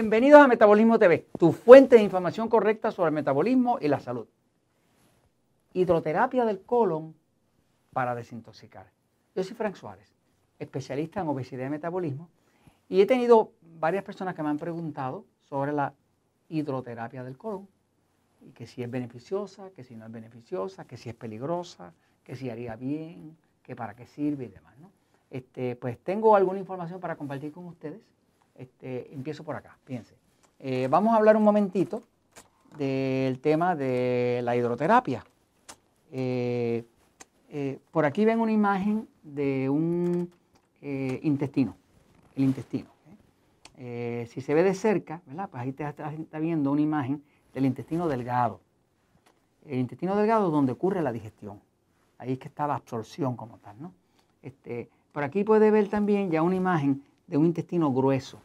Bienvenidos a Metabolismo TV, tu fuente de información correcta sobre el metabolismo y la salud. Hidroterapia del colon para desintoxicar. Yo soy Frank Suárez, especialista en obesidad y metabolismo, y he tenido varias personas que me han preguntado sobre la hidroterapia del colon, y que si es beneficiosa, que si no es beneficiosa, que si es peligrosa, que si haría bien, que para qué sirve y demás. Este, pues tengo alguna información para compartir con ustedes este, empiezo por acá, fíjense. Eh, vamos a hablar un momentito del tema de la hidroterapia. Eh, eh, por aquí ven una imagen de un intestino, el intestino. si se ve de cerca, ¿verdad? Pues ahí está, está, viendo una imagen del intestino delgado. El intestino delgado es donde ocurre la digestión. Ahí es que está la absorción como tal, ¿no? Este, por aquí puede ver también ya una imagen de un intestino grueso.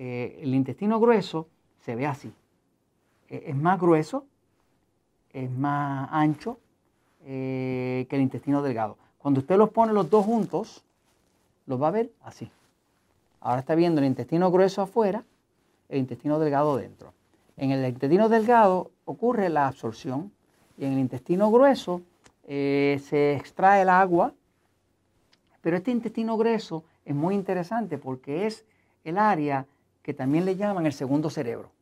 Eh, el intestino grueso se ve así. E, es más grueso, es más ancho eh, que el intestino delgado. Cuando usted los pone los dos juntos, los va a ver así. Ahora está viendo el intestino grueso afuera, el intestino delgado dentro. En el intestino delgado ocurre la absorción y en el intestino grueso eh, se extrae el agua, pero este intestino grueso es muy interesante porque es el área que también le llaman el segundo cerebro.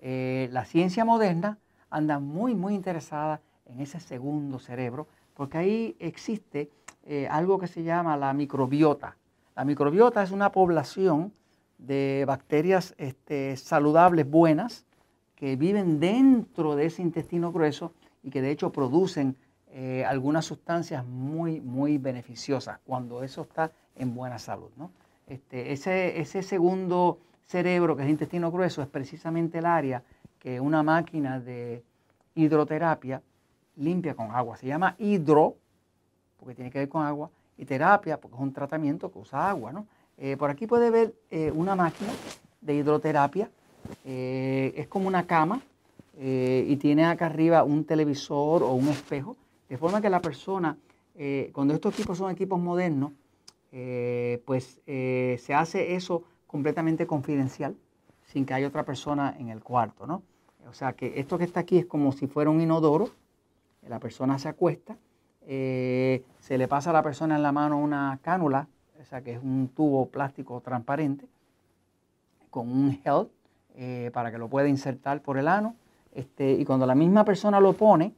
Eh, la ciencia moderna anda muy, muy interesada en ese segundo cerebro, porque ahí existe eh, algo que se llama la microbiota. La microbiota es una población de bacterias este, saludables, buenas, que viven dentro de ese intestino grueso y que de hecho producen eh, algunas sustancias muy, muy beneficiosas cuando eso está en buena salud. Este, ese, ese segundo cerebro, que es el intestino grueso, es precisamente el área que una máquina de hidroterapia limpia con agua. Se llama hidro, porque tiene que ver con agua, y terapia, porque es un tratamiento que usa agua. ¿no? Eh, por aquí puede ver eh, una máquina de hidroterapia. Eh, es como una cama y tiene acá arriba un televisor o un espejo, de forma que la persona, cuando estos equipos son equipos modernos, pues se hace eso completamente confidencial, sin que haya otra persona en el cuarto, ¿no? O sea que esto que está aquí es como si fuera un inodoro, la persona se acuesta, eh, se le pasa a la persona en la mano una cánula, o sea que es un tubo plástico transparente, con un gel eh, para que lo pueda insertar por el ano, este, y cuando la misma persona lo pone,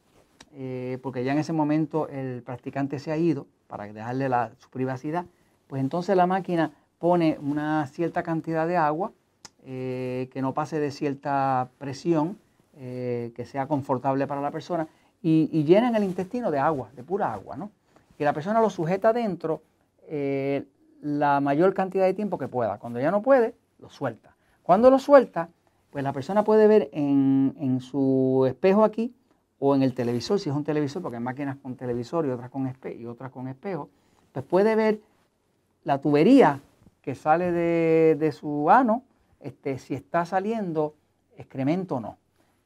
eh, porque ya en ese momento el practicante se ha ido para dejarle su privacidad, pues entonces la máquina pone una cierta cantidad de agua eh, que no pase de cierta presión, eh, que sea confortable para la persona, y, y llenan el intestino de agua, de pura agua, ¿no? Y la persona lo sujeta dentro eh, la mayor cantidad de tiempo que pueda. Cuando ya no puede, lo suelta. Cuando lo suelta, pues la persona puede ver en, en su espejo aquí o en el televisor, si es un televisor, porque hay máquinas con televisor y otras con, espe y otras con espejo, pues puede ver la tubería que sale de, su ano, este, si está saliendo excremento o no.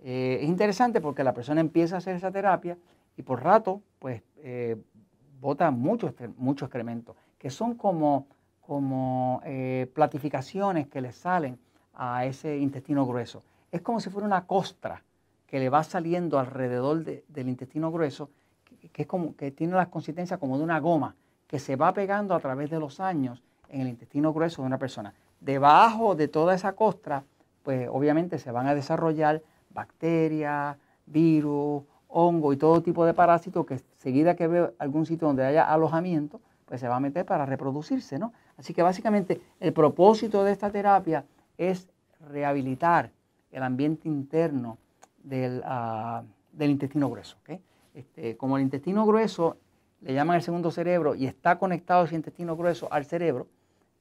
Eh, es interesante porque la persona empieza a hacer esa terapia y por rato, pues, eh, bota mucho, mucho excremento, que son como, como eh, platificaciones que le salen a ese intestino grueso. Es como si fuera una costra que le va saliendo alrededor del intestino grueso, que, es como, que tiene la consistencia como de una goma, que se va pegando a través de los años en el intestino grueso de una persona. Debajo de toda esa costra, pues obviamente se van a desarrollar bacterias, virus, hongo y todo tipo de parásitos que seguida que ve algún sitio donde haya alojamiento, pues se va a meter para reproducirse, ¿no? Así que básicamente el propósito de esta terapia es rehabilitar el ambiente interno del, ah, intestino grueso. Este, como el intestino grueso le llaman el segundo cerebro y está conectado ese intestino grueso al cerebro,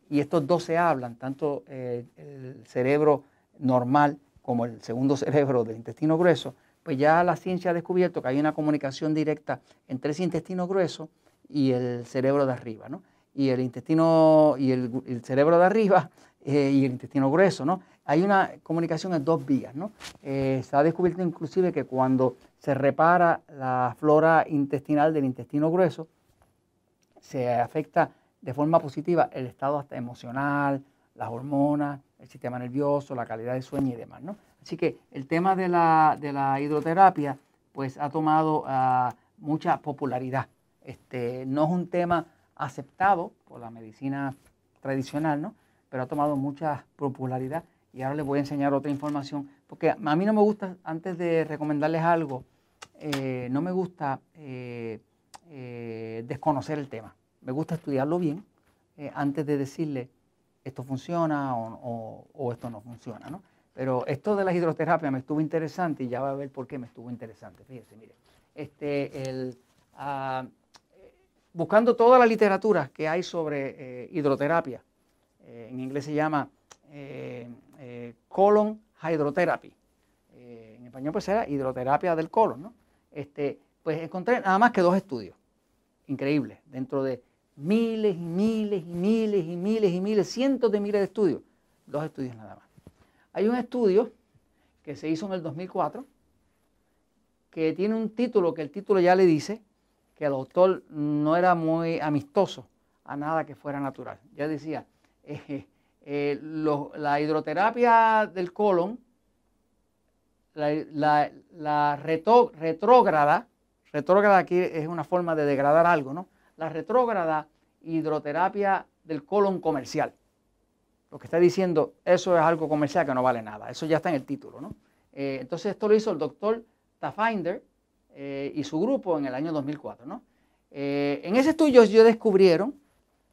y estos dos se hablan, tanto eh, el cerebro normal como el segundo cerebro del intestino grueso, pues ya la ciencia ha descubierto que hay una comunicación directa entre ese intestino grueso y el cerebro de arriba, ¿no? Y el intestino y el, cerebro de arriba eh, y el intestino grueso, ¿no? Hay una comunicación en dos vías, ¿no? Eh, se ha descubierto inclusive que cuando se repara la flora intestinal del intestino grueso, se afecta de forma positiva el estado hasta emocional, las hormonas el sistema nervioso, la calidad de sueño y demás. ¿no? Así que el tema de la, de la hidroterapia pues ha tomado ah, mucha popularidad. Este, no es un tema aceptado por la medicina tradicional, ¿no? pero ha tomado mucha popularidad y ahora les voy a enseñar otra información, porque a mí no me gusta, antes de recomendarles algo, eh, no me gusta eh, eh, desconocer el tema. Me gusta estudiarlo bien antes de decirle esto funciona o, esto no funciona. ¿no? Pero esto de la hidroterapia me estuvo interesante y ya va a ver por qué me estuvo interesante. Fíjense, mire. Este, ah, buscando toda la literatura que hay sobre hidroterapia, en inglés se llama colon hydrotherapy. en español pues era hidroterapia del colon, ¿no? este, pues encontré nada más que dos estudios increíbles dentro de miles y miles y miles y miles y miles, cientos de miles de estudios. Dos estudios nada más. Hay un estudio que se hizo en el 2004 que tiene un título que el título ya le dice que el autor no era muy amistoso a nada que fuera natural. Ya decía, eh, eh, la hidroterapia del colon la, retrógrada, retrógrada aquí es una forma de degradar algo, ¿no? La retrógrada hidroterapia del colon comercial. Lo que está diciendo, eso es algo comercial que no vale nada. Eso ya está en el título, ¿no? Eh, entonces esto lo hizo el doctor Tafinder eh, y su grupo en el año 2004, ¿no? Eh, en ese estudio ellos descubrieron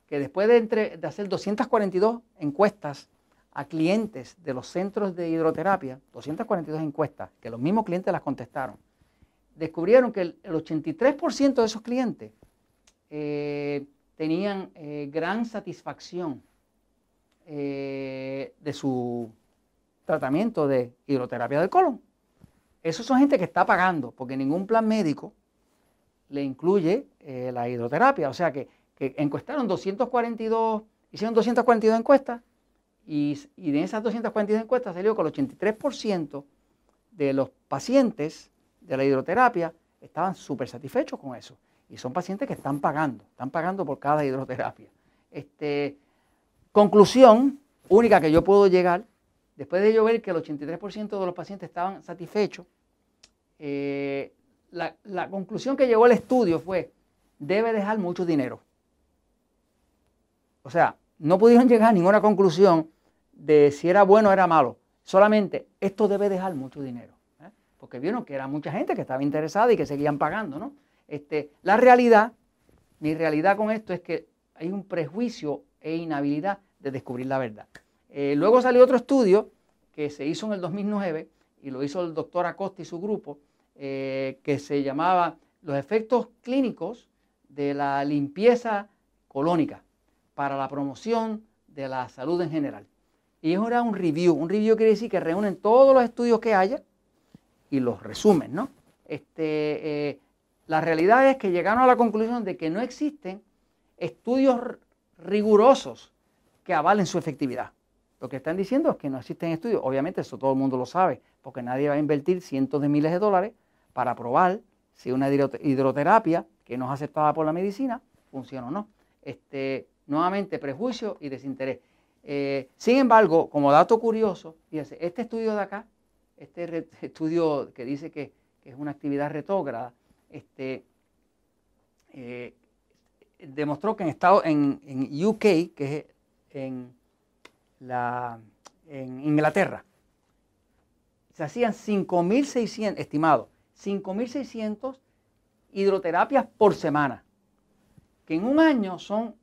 que después de, entre, de hacer 242 encuestas a clientes de los centros de hidroterapia, 242 encuestas, que los mismos clientes las contestaron, descubrieron que el, 83% de esos clientes eh, tenían eh, gran satisfacción eh, de su tratamiento de hidroterapia del colon. Esos son gente que está pagando, porque ningún plan médico le incluye la hidroterapia. O sea que, que encuestaron 242, hicieron 242 encuestas y, y de esas 242 encuestas salió que el 83% de los pacientes de la hidroterapia estaban súper satisfechos con eso. Y son pacientes que están pagando, están pagando por cada hidroterapia. Este, conclusión única que yo puedo llegar, después de yo ver que el 83% de los pacientes estaban satisfechos, eh, la, conclusión que llegó el estudio fue, debe dejar mucho dinero. O sea, no pudieron llegar a ninguna conclusión de si era bueno o era malo. Solamente esto debe dejar mucho dinero. ¿eh? Porque vieron que era mucha gente que estaba interesada y que seguían pagando. ¿no? Este, la realidad, mi realidad con esto es que hay un prejuicio e inhabilidad de descubrir la verdad. Eh, luego salió otro estudio que se hizo en el 2009 y lo hizo el doctor Acosta y su grupo, eh, que se llamaba Los efectos clínicos de la limpieza colónica para la promoción de la salud en general. Y eso era un review. Un review quiere decir que reúnen todos los estudios que haya y los resumen, ¿no? Este, eh, la realidad es que llegaron a la conclusión de que no existen estudios rigurosos que avalen su efectividad. Lo que están diciendo es que no existen estudios. Obviamente eso todo el mundo lo sabe, porque nadie va a invertir cientos de miles de dólares para probar si una hidroterapia que no es aceptada por la medicina funciona o no. Este, nuevamente, prejuicio y desinterés. Eh, sin embargo, como dato curioso, fíjense, este estudio de acá, este estudio que dice que, es una actividad retrógrada, este, eh, demostró que en, estado, en, UK, que es en, la, en Inglaterra, se hacían 5.600, estimados, 5.600 hidroterapias por semana, que en un año son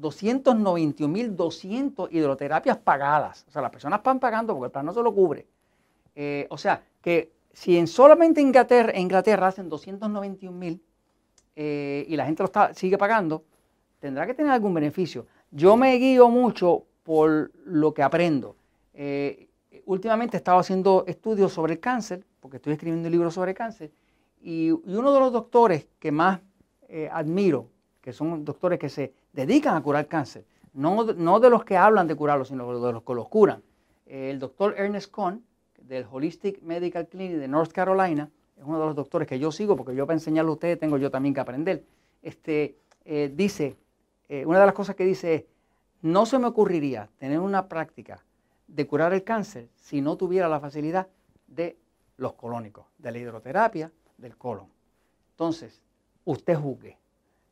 291.200 hidroterapias pagadas. O sea, las personas van pagando porque el plan no se lo cubre. Eh, o sea, que si en solamente Inglaterra, Inglaterra hacen 291.000 eh, y la gente lo sigue pagando, tendrá que tener algún beneficio. Yo me guío mucho por lo que aprendo. Eh, últimamente he estado haciendo estudios sobre el cáncer, porque estoy escribiendo un libro sobre cáncer, y, uno de los doctores que más admiro, que son doctores que se dedican a curar cáncer, no, no de los que hablan de curarlo, sino de los que los curan. El doctor Ernest Cohn, del Holistic Medical Clinic de North Carolina, es uno de los doctores que yo sigo, porque yo para enseñarle a ustedes tengo yo también que aprender, este, eh, dice, eh, una de las cosas que dice es, no se me ocurriría tener una práctica de curar el cáncer si no tuviera la facilidad de los colónicos, de la hidroterapia, del colon. Entonces, usted juzgue.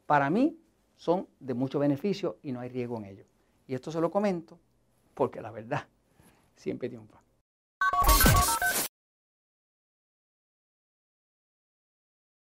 Para mí son de mucho beneficio y no hay riesgo en ello. Y esto se lo comento porque la verdad siempre triunfa.